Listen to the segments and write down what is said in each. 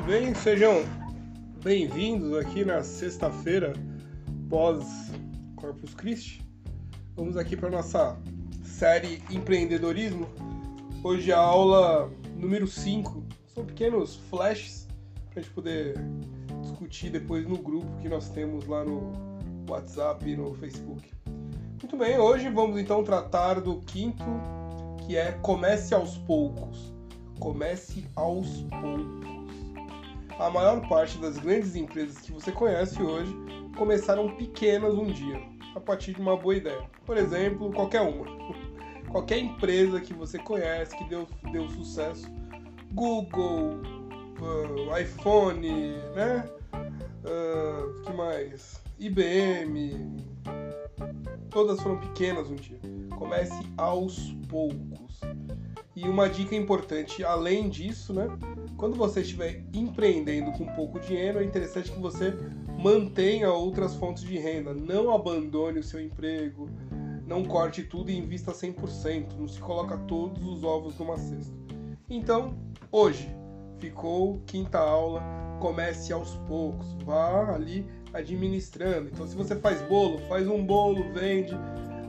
bem? Sejam bem-vindos aqui na sexta-feira pós Corpus Christi. Vamos aqui para nossa série Empreendedorismo. Hoje a aula número 5. São pequenos flashes para a gente poder discutir depois no grupo que nós temos lá no WhatsApp e no Facebook. Muito bem, hoje vamos então tratar do quinto, que é comece aos poucos. Comece aos poucos. A maior parte das grandes empresas que você conhece hoje começaram pequenas um dia, a partir de uma boa ideia. Por exemplo, qualquer uma. Qualquer empresa que você conhece que deu, deu sucesso, Google, uh, iPhone, né? Uh, que mais? IBM. Todas foram pequenas um dia. Comece aos poucos. E uma dica importante, além disso, né? Quando você estiver empreendendo com pouco dinheiro, é interessante que você mantenha outras fontes de renda. Não abandone o seu emprego, não corte tudo e invista 100%. Não se coloca todos os ovos numa cesta. Então, hoje, ficou quinta aula. Comece aos poucos. Vá ali administrando. Então, se você faz bolo, faz um bolo, vende.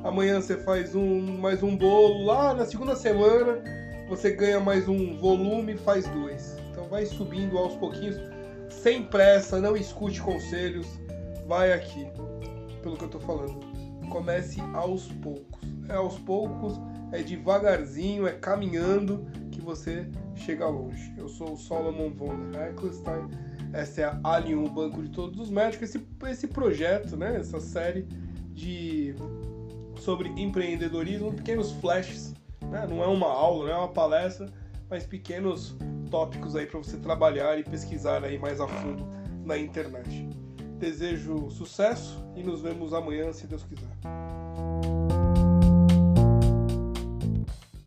Amanhã você faz um mais um bolo. Lá na segunda semana você ganha mais um volume, faz dois vai subindo aos pouquinhos, sem pressa, não escute conselhos, vai aqui, pelo que eu tô falando. Comece aos poucos. É aos poucos, é devagarzinho, é caminhando que você chega longe. Eu sou o Solomon von Heckelstein, essa é a Alien, o banco de todos os médicos, esse, esse projeto, né, essa série de sobre empreendedorismo, pequenos flashes, né? não é uma aula, não é uma palestra, mas pequenos tópicos aí para você trabalhar e pesquisar aí mais a fundo na internet. Desejo sucesso e nos vemos amanhã, se Deus quiser.